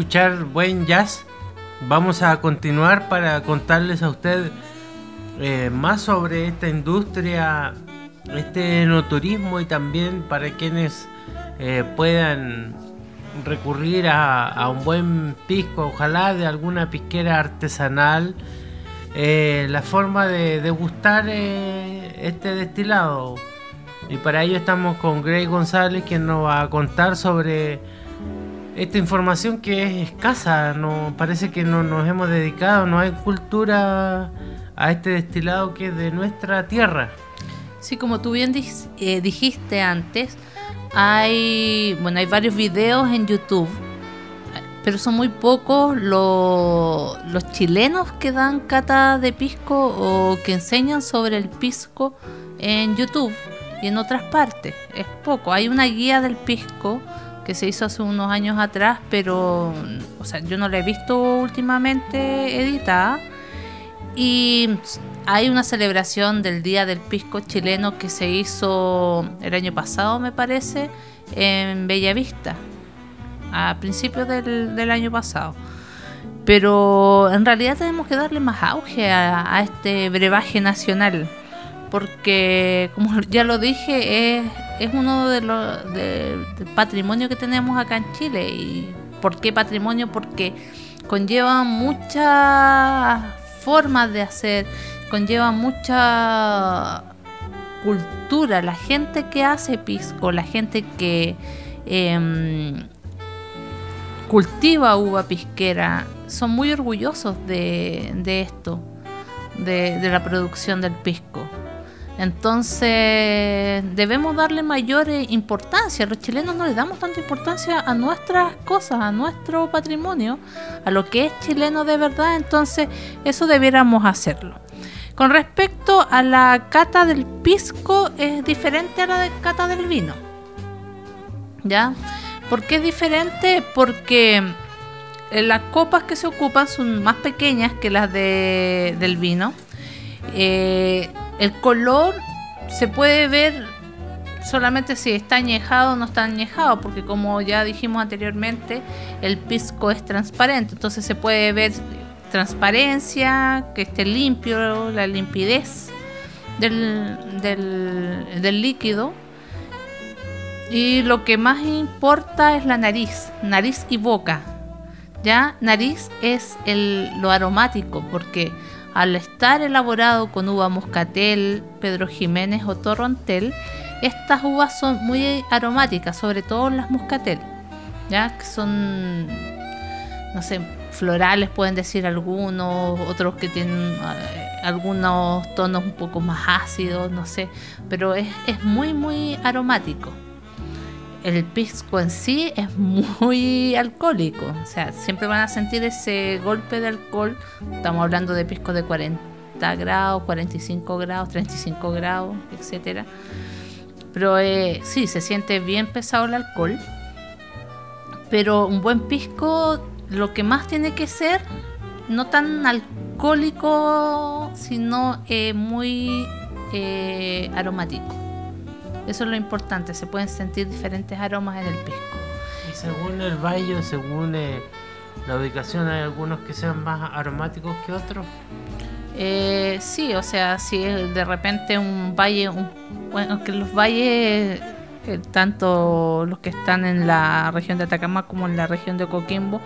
Escuchar buen jazz, vamos a continuar para contarles a usted eh, más sobre esta industria, este enoturismo y también para quienes eh, puedan recurrir a, un buen pisco, ojalá de alguna pisquera artesanal, eh, la forma de degustar este destilado. Y para ello estamos con Grey González, quien nos va a contar sobre esta información que es escasa, no parece que no nos hemos dedicado, no hay cultura a este destilado que es de nuestra tierra. Sí, como tú bien eh, dijiste antes, hay bueno hay varios videos en YouTube, pero son muy pocos los chilenos que dan cata de pisco o que enseñan sobre el pisco en YouTube y en otras partes. Es poco. Hay una guía del pisco que se hizo hace unos años atrás, pero o sea, yo no la he visto últimamente editada. Y hay una celebración del Día del Pisco chileno que se hizo el año pasado, me parece, en Bellavista, a principios del, año pasado. Pero en realidad tenemos que darle más auge a, a este brebaje nacional porque como ya lo dije es, es uno de los del patrimonio que tenemos acá en Chile y ¿por qué patrimonio? porque conlleva muchas formas de hacer conlleva mucha cultura la gente que hace pisco la gente que em, cultiva uva pisquera son muy orgullosos de, de esto de, de la producción del pisco. Entonces debemos darle mayor eh, importancia. Los chilenos no le damos tanta importancia a nuestras cosas, a nuestro patrimonio, a lo que es chileno de verdad. Entonces eso debiéramos hacerlo. Con respecto a la cata del pisco, es diferente a la de cata del vino. ¿Ya? ¿Por qué es diferente? Porque eh, las copas que se ocupan son más pequeñas que las de, del vino. Eh, el color se puede ver solamente si está añejado o no está añejado, porque como ya dijimos anteriormente, el pisco es transparente, entonces se puede ver transparencia, que esté limpio, la limpidez del, del, líquido. Y lo que más importa es la nariz, nariz y boca. Ya, nariz es el, lo aromático, porque al estar elaborado con uva moscatel, Pedro Jiménez o torrontel, estas uvas son muy aromáticas, sobre todo las moscatel, ya que son, no sé, florales pueden decir algunos, otros que tienen eh, algunos tonos un poco más ácidos, no sé, pero es, es muy, muy aromático el pisco en sí es muy alcohólico. O sea, siempre van a sentir ese golpe de alcohol. Estamos hablando de pisco de 40 grados, 45 grados, 35 grados, etcétera. Pero eh, sí, se siente bien pesado el alcohol. Pero un buen pisco, lo que más tiene que ser, no tan alcohólico, sino eh, muy eh, aromático. Eso es lo importante, se pueden sentir diferentes aromas en el pisco. Y según el valle, según eh, la ubicación, ¿hay algunos que sean más aromáticos que otros? Eh, sí, o sea, si de repente un valle, bueno, que los valles, eh, tanto los que están en la región de Atacama como en la región de Coquimbo,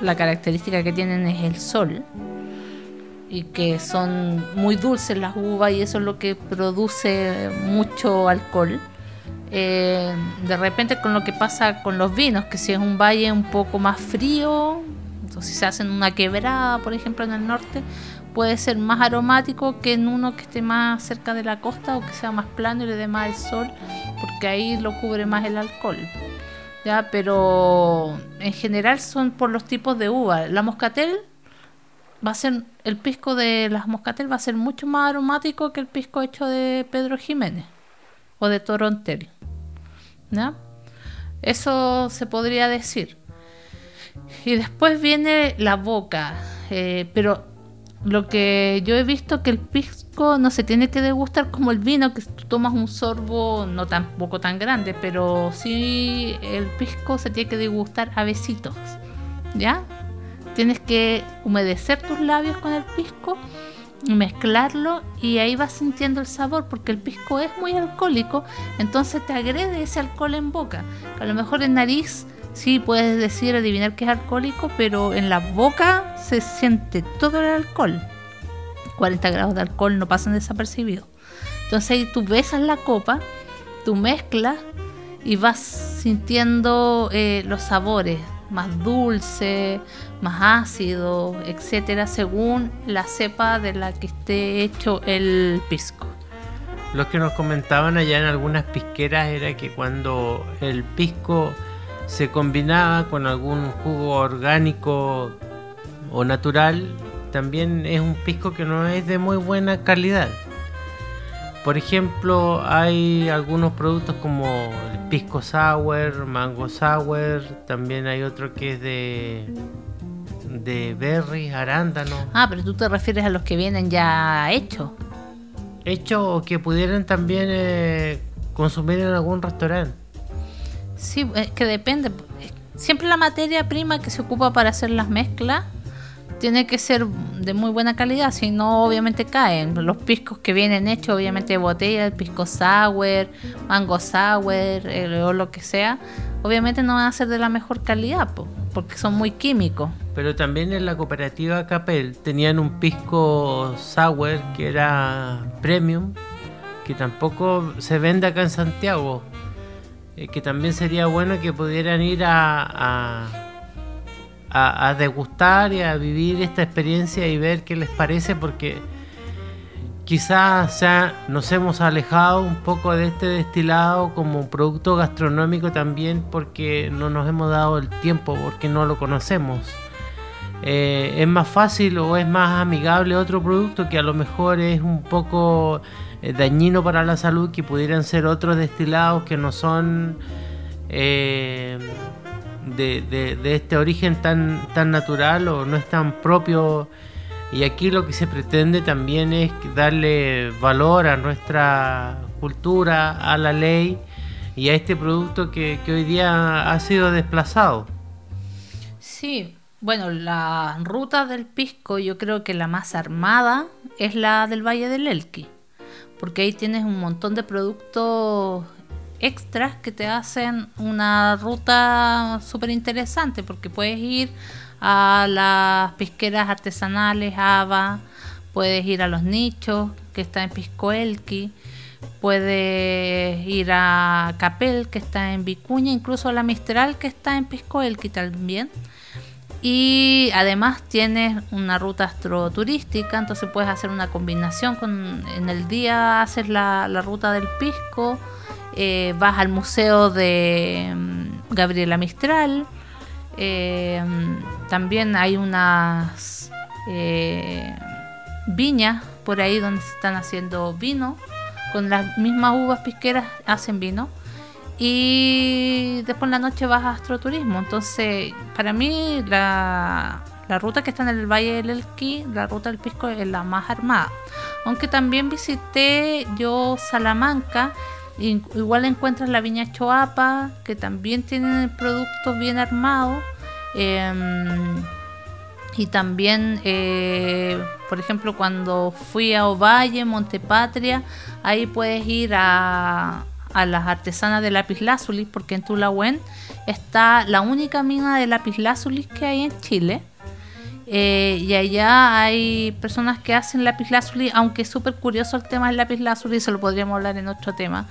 la característica que tienen es el sol y que son muy dulces las uvas y eso es lo que produce mucho alcohol. Eh, de repente con lo que pasa con los vinos, que si es un valle un poco más frío, entonces si se hacen una quebrada, por ejemplo, en el norte, puede ser más aromático que en uno que esté más cerca de la costa o que sea más plano y le dé más el sol, porque ahí lo cubre más el alcohol. Ya, pero en general son por los tipos de uva. La moscatel va a ser el pisco de las moscatel va a ser mucho más aromático que el pisco hecho de Pedro Jiménez o de Toronterio. ¿no? Eso se podría decir. Y después viene la boca, eh, pero lo que yo he visto que el pisco no se tiene que degustar como el vino, que tú tomas un sorbo no tampoco tan grande, pero sí el pisco se tiene que degustar a besitos, ¿ya? Tienes que humedecer tus labios con el pisco mezclarlo y ahí vas sintiendo el sabor porque el pisco es muy alcohólico, entonces te agrede ese alcohol en boca. A lo mejor en nariz sí puedes decir, adivinar que es alcohólico, pero en la boca se siente todo el alcohol. 40 grados de alcohol no pasan desapercibidos. Entonces ahí tú besas la copa, tú mezclas y vas sintiendo eh, los sabores más dulce, más ácido, etcétera, según la cepa de la que esté hecho el pisco. Lo que nos comentaban allá en algunas pisqueras era que cuando el pisco se combinaba con algún jugo orgánico o natural, también es un pisco que no es de muy buena calidad. Por ejemplo, hay algunos productos como el pisco sour, mango sour, también hay otro que es de de berries, arándanos. Ah, pero tú te refieres a los que vienen ya hechos. Hechos o que pudieran también eh, consumir en algún restaurante. Sí, es que depende. Siempre la materia prima que se ocupa para hacer las mezclas tiene que ser de muy buena calidad, si no obviamente caen. Los piscos que vienen hechos, obviamente de botella, el pisco sour, mango sour o lo que sea, obviamente no van a ser de la mejor calidad, porque son muy químicos. Pero también en la cooperativa Capel tenían un pisco sour que era premium, que tampoco se vende acá en Santiago. Eh, que también sería bueno que pudieran ir a a, degustar y a vivir esta experiencia y ver qué les parece porque quizás nos hemos alejado un poco de este destilado como producto gastronómico también porque no nos hemos dado el tiempo, porque no lo conocemos. Eh, es más fácil o es más amigable otro producto que a lo mejor es un poco eh, dañino para la salud, que pudieran ser otros destilados que no son eh, de, este origen tan, tan natural o no es tan propio. Y aquí lo que se pretende también es darle valor a nuestra cultura, a la ley y a este producto que, hoy día ha sido desplazado. Sí, bueno, la ruta del pisco yo creo que la más armada es la del Valle del Elqui, porque ahí tienes un montón de productos extras que te hacen una ruta súper interesante porque puedes ir a las pisqueras artesanales Ava, puedes ir a los nichos que está en Piscoelqui, puedes ir a Capel que está en Vicuña, incluso a la Mistral que está en Piscoelqui también. Y además tienes una ruta astroturística, entonces puedes hacer una combinación con en el día haces la, la ruta del pisco, eh, vas al museo de mm, Gabriela Mistral, eh, también hay unas eh, viñas por ahí donde se están haciendo vino, con las mismas uvas pisqueras hacen vino. Y después en la noche vas a astroturismo. Entonces, para mí, la, la ruta que está en el Valle del Elqui, la ruta del Pisco, es la más armada. Aunque también visité yo Salamanca Igual encuentras la viña Choapa, que también tiene productos bien armados. Em, y también, eh, por ejemplo, cuando fui a Ovalle, Montepatria, ahí puedes ir a, a las artesanas de lapislázuli, porque en Tulahuen está la única mina de lapislázuli que hay en Chile. Eh, y allá hay personas que hacen lápiz lazuli, aunque es súper curioso el tema del lápiz lazuli, se lo podríamos hablar en otro tema,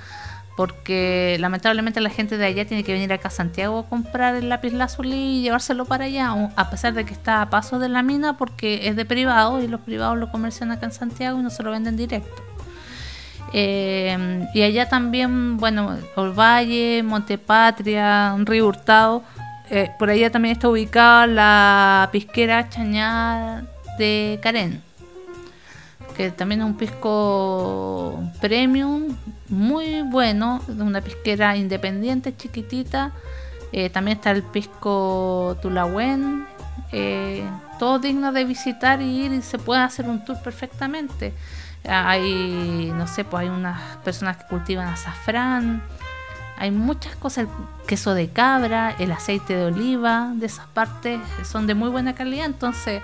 porque lamentablemente la gente de allá tiene que venir acá a Santiago a comprar el lápiz lazuli y llevárselo para allá, a pesar de que está a paso de la mina, porque es de privado y los privados lo comercian acá en Santiago y no se lo venden directo. Eh, y allá también, bueno, Valle, Montepatria, Río Hurtado, eh, por allá también está ubicada la pisquera Chañada de Carén, que también es un pisco premium, muy bueno, una pisquera independiente, chiquitita. Eh, también está el pisco Tulahuen, eh, todo digno de visitar y ir y se puede hacer un tour perfectamente. Hay, no sé, pues hay unas personas que cultivan azafrán, hay muchas cosas, el queso de cabra, el aceite de oliva, de esas partes son de muy buena calidad, entonces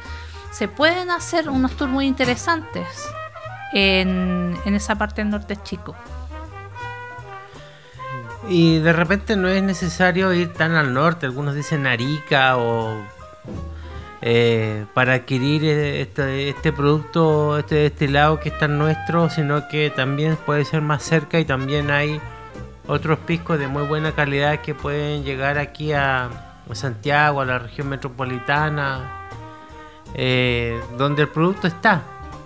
se pueden hacer unos tours muy interesantes en, esa parte del norte chico. Y de repente no es necesario ir tan al norte, algunos dicen Arica o eh, para adquirir este, este, producto, este destilado que es tan nuestro, sino que también puede ser más cerca y también hay otros piscos de muy buena calidad que pueden llegar aquí a, Santiago, a la región metropolitana, eh, donde el producto está.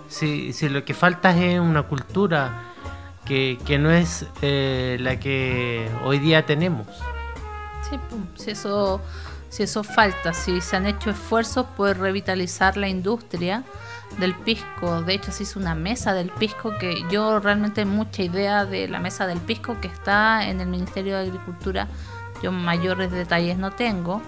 Si, si, lo que falta es una cultura que, no es eh, la que hoy día tenemos. Sí, si eso, si eso falta, si se han hecho esfuerzos por revitalizar la industria, del pisco. De hecho, se hizo una mesa del pisco que yo realmente mucha idea de la mesa del pisco que está en el Ministerio de Agricultura. Yo mayores detalles no tengo.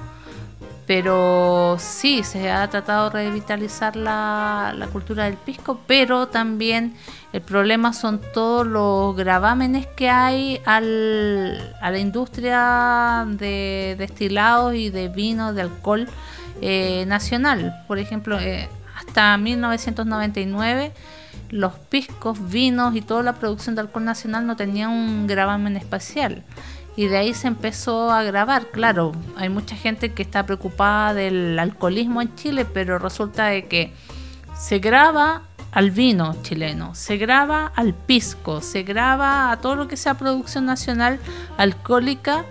Pero sí, se ha tratado de revitalizar la, cultura del pisco, pero también el problema son todos los gravámenes que hay a la industria de destilados y de vino, de alcohol eh, nacional. Por ejemplo, eh, hasta 1999 los piscos, vinos y toda la producción de alcohol nacional no tenían un gravamen espacial. Y de ahí se empezó a grabar. Claro, hay mucha gente que está preocupada del alcoholismo en Chile, pero resulta de que se graba al vino chileno, se graba al pisco, se graba a todo lo que sea producción nacional alcohólica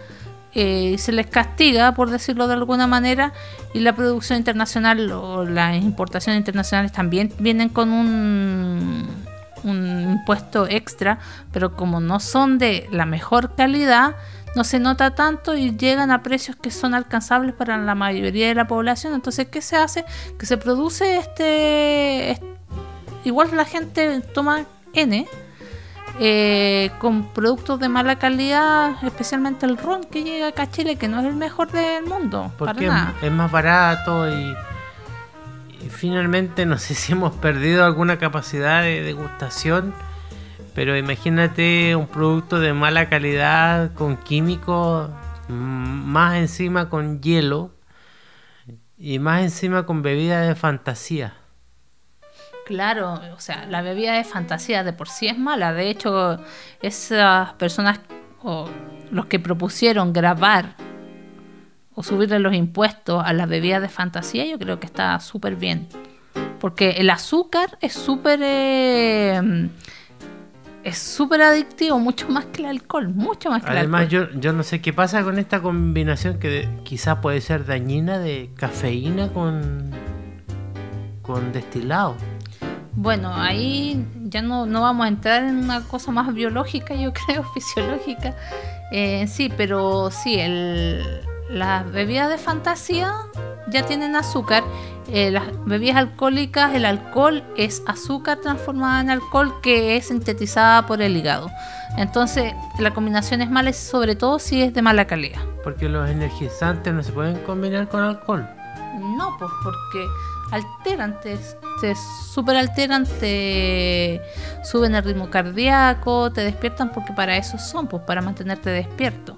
eh, se les castiga, por decirlo de alguna manera, y la producción internacional o las importaciones internacionales también vienen con un impuesto extra, pero como no son de la mejor calidad, no se nota tanto y llegan a precios que son alcanzables para la mayoría de la población. Entonces, ¿qué se hace? Que se produce este... igual la gente toma N eh, con productos de mala calidad, especialmente el ron que llega acá a Chile, que no es el mejor del mundo. Porque es más barato y, finalmente no sé si hemos perdido alguna capacidad de degustación, pero imagínate un producto de mala calidad con químicos, más encima con hielo y más encima con bebida de fantasía. Claro, o sea, la bebida de fantasía de por sí es mala. De hecho, esas personas o los que propusieron grabar o subirle los impuestos a las bebidas de fantasía, yo creo que está súper bien. Porque el azúcar es súper... Eh, es súper adictivo, mucho más que el alcohol, mucho más que el alcohol. Además, yo, yo no sé qué pasa con esta combinación que quizás puede ser dañina de cafeína con, con destilado. Bueno, ahí ya no, no, vamos a entrar en una cosa más biológica, yo creo, fisiológica. Eh, sí, pero sí, el, las bebidas de fantasía ya tienen azúcar. Eh, las bebidas alcohólicas, el alcohol es azúcar transformada en alcohol que es sintetizada por el hígado. Entonces, la combinación es mala, sobre todo si es de mala calidad. Porque los energizantes no se pueden combinar con alcohol. No, pues porque alteran, te, te super alteran, te suben el ritmo cardíaco, te despiertan porque para eso son, pues para mantenerte despierto.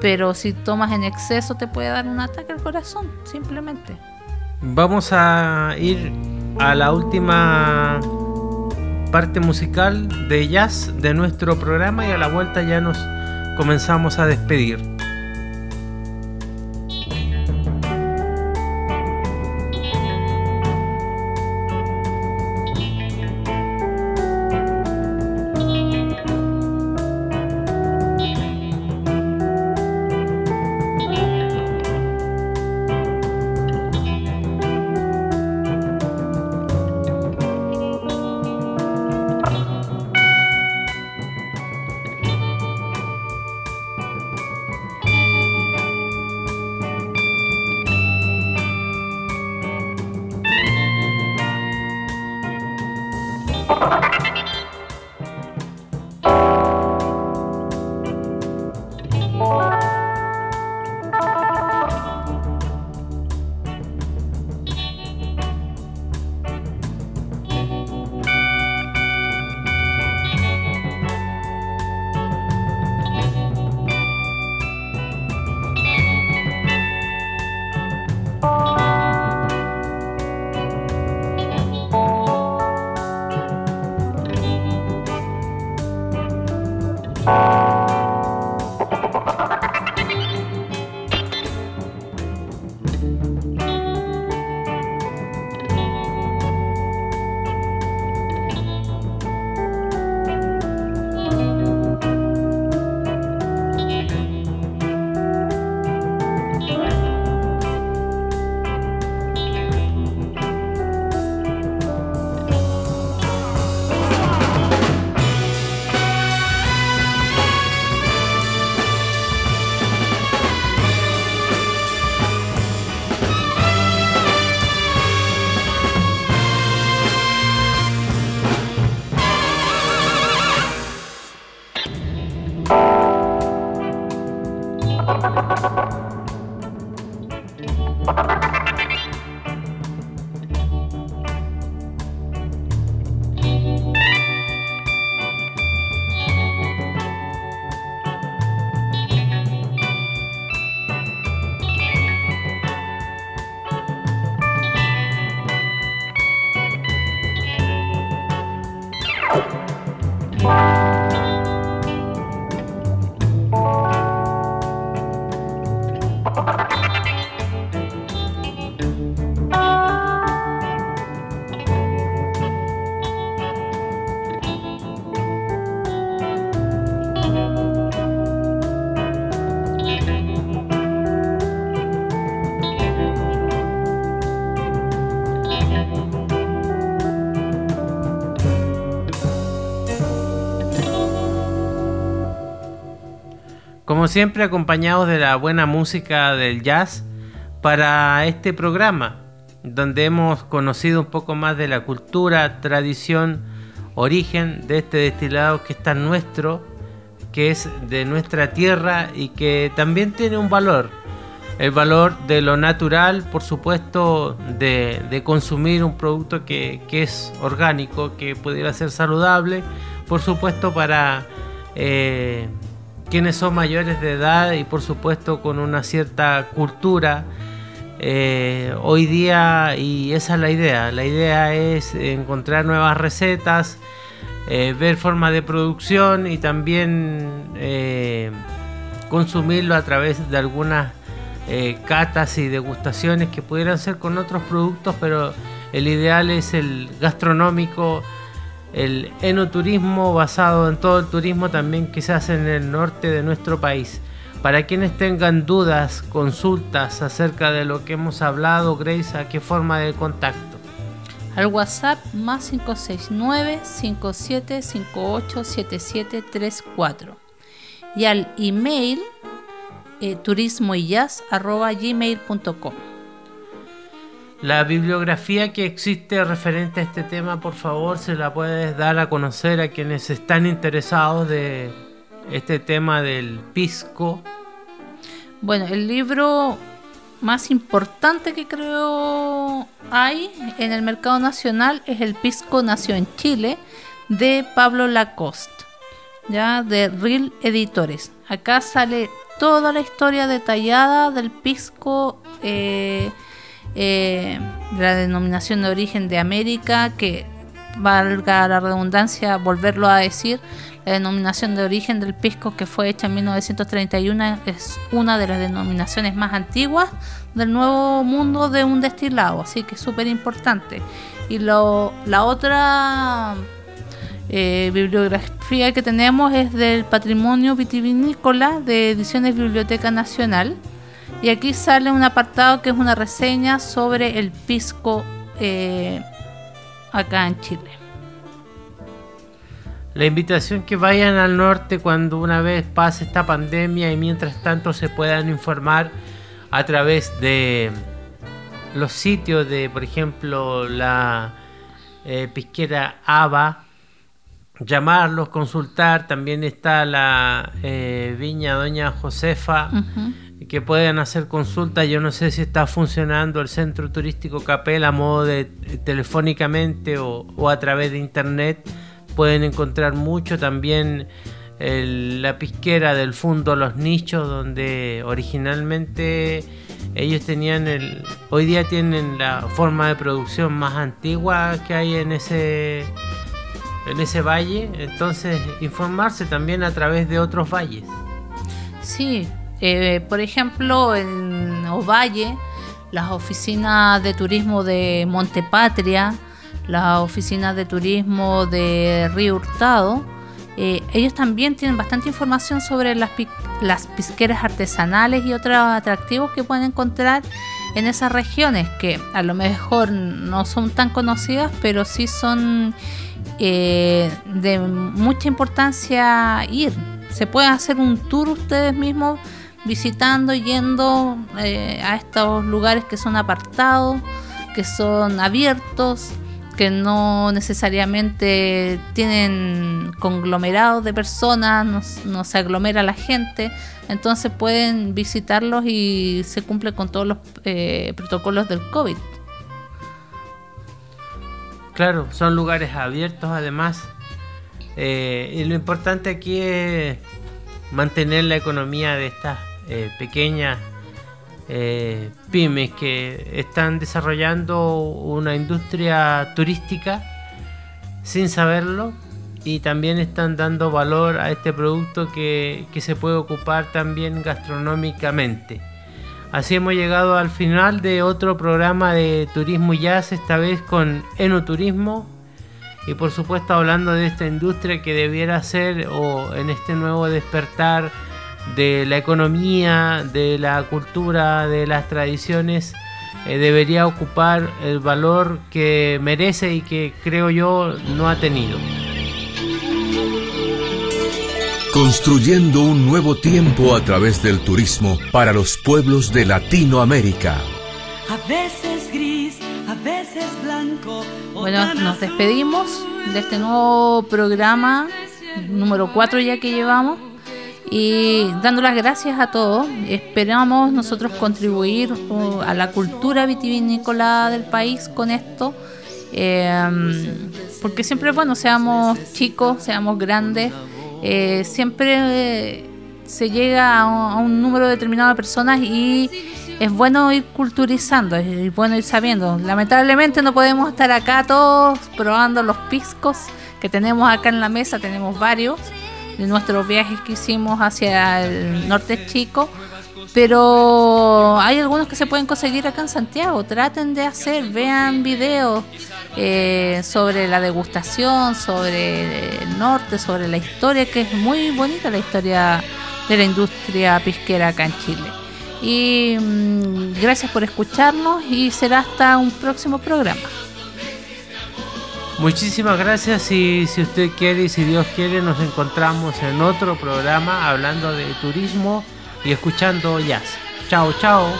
Pero si tomas en exceso te puede dar un ataque al corazón, simplemente. Vamos a ir a la última parte musical de jazz de nuestro programa y a la vuelta ya nos comenzamos a despedir. Como siempre acompañados de la buena música del jazz para este programa, donde hemos conocido un poco más de la cultura, tradición, origen de este destilado que está nuestro, que es de nuestra tierra y que también tiene un valor. El valor de lo natural, por supuesto, de, consumir un producto que, es orgánico, que pudiera ser saludable, por supuesto para eh, quienes son mayores de edad y por supuesto con una cierta cultura. Eh, hoy día, y esa es la idea, la idea es encontrar nuevas recetas, eh, ver formas de producción y también eh, consumirlo a través de algunas catas y degustaciones que pudieran ser con otros productos, pero el ideal es el gastronómico el enoturismo basado en todo el turismo también quizás en el norte de nuestro país. Para quienes tengan dudas, consultas acerca de lo que hemos hablado, Grace, ¿a qué forma de contacto? Al WhatsApp más 569 5758 7734 y al email eh, turismoyjazz.gmail.com la bibliografía que existe referente a este tema, por favor, se la puedes dar a conocer a quienes están interesados de este tema del pisco. Bueno, el libro más importante que creo hay en el mercado nacional es El Pisco Nació en Chile de Pablo Lacoste, ya de Real Editores. Acá sale toda la historia detallada del pisco. Eh, eh, la denominación de origen de América, que valga la redundancia volverlo a decir, la denominación de origen del pisco que fue hecha en 1931 es una de las denominaciones más antiguas del nuevo mundo de un destilado, así que es súper importante. Y lo, la otra eh, bibliografía que tenemos es del patrimonio vitivinícola de Ediciones Biblioteca Nacional y aquí sale un apartado que es una reseña sobre el pisco eh, acá en Chile. La invitación que vayan al norte cuando una vez pase esta pandemia y mientras tanto se puedan informar a través de los sitios de, por ejemplo, la eh, pisquera ABA, llamarlos, consultar. También está la eh, viña Doña Josefa que puedan hacer consultas. Yo no sé si está funcionando el centro turístico Capel a modo de telefónicamente o, a través de internet. Pueden encontrar mucho también la pisquera del fondo Los Nichos, donde originalmente ellos tenían el. Hoy día tienen la forma de producción más antigua que hay en ese en ese valle, entonces informarse también a través de otros valles. Sí, eh, por ejemplo, en Ovalle, las oficinas de turismo de Montepatria, las oficinas de turismo de Río Hurtado, eh, ellos también tienen bastante información sobre las, las pisqueras artesanales y otros atractivos que pueden encontrar en esas regiones que a lo mejor no son tan conocidas, pero sí son eh, de mucha importancia ir. Se puede hacer un tour ustedes mismos visitando, yendo eh, a estos lugares que son apartados, que son abiertos, que no necesariamente tienen conglomerados de personas, no, se aglomera la gente, entonces pueden visitarlos y se cumple con todos los eh, protocolos del COVID. Claro, son lugares abiertos además. Eh, y lo importante aquí es mantener la economía de estas eh, pequeñas eh, pymes que están desarrollando una industria turística sin saberlo y también están dando valor a este producto que, que se puede ocupar también gastronómicamente. Así hemos llegado al final de otro programa de turismo y jazz, esta vez con enoturismo y por supuesto hablando de esta industria que debiera ser o en este nuevo despertar de la economía, de la cultura, de las tradiciones, eh, debería ocupar el valor que merece y que creo yo no ha tenido. Construyendo un nuevo tiempo a través del turismo para los pueblos de Latinoamérica. A veces gris, a veces blanco. Bueno, nos despedimos de este nuevo programa, número 4 ya que llevamos, y dando las gracias a todos. Esperamos nosotros contribuir a la cultura vitivinícola del país con esto, eh, porque siempre, bueno, seamos chicos, seamos grandes, eh, siempre eh, se llega a un, a un número determinado de personas y es bueno ir culturizando, es bueno ir sabiendo. Lamentablemente no podemos estar acá todos probando los piscos que tenemos acá en la mesa, tenemos varios de nuestros viajes que hicimos hacia el norte chico, pero hay algunos que se pueden conseguir acá en Santiago. Traten de hacer, vean videos eh, sobre la degustación, sobre el norte, sobre la historia, que es muy bonita la historia de la industria pisquera acá en Chile. Y mm, gracias por escucharnos y será hasta un próximo programa. Muchísimas gracias y si usted quiere y si Dios quiere nos encontramos en otro programa hablando de turismo y escuchando jazz. Chao, chao.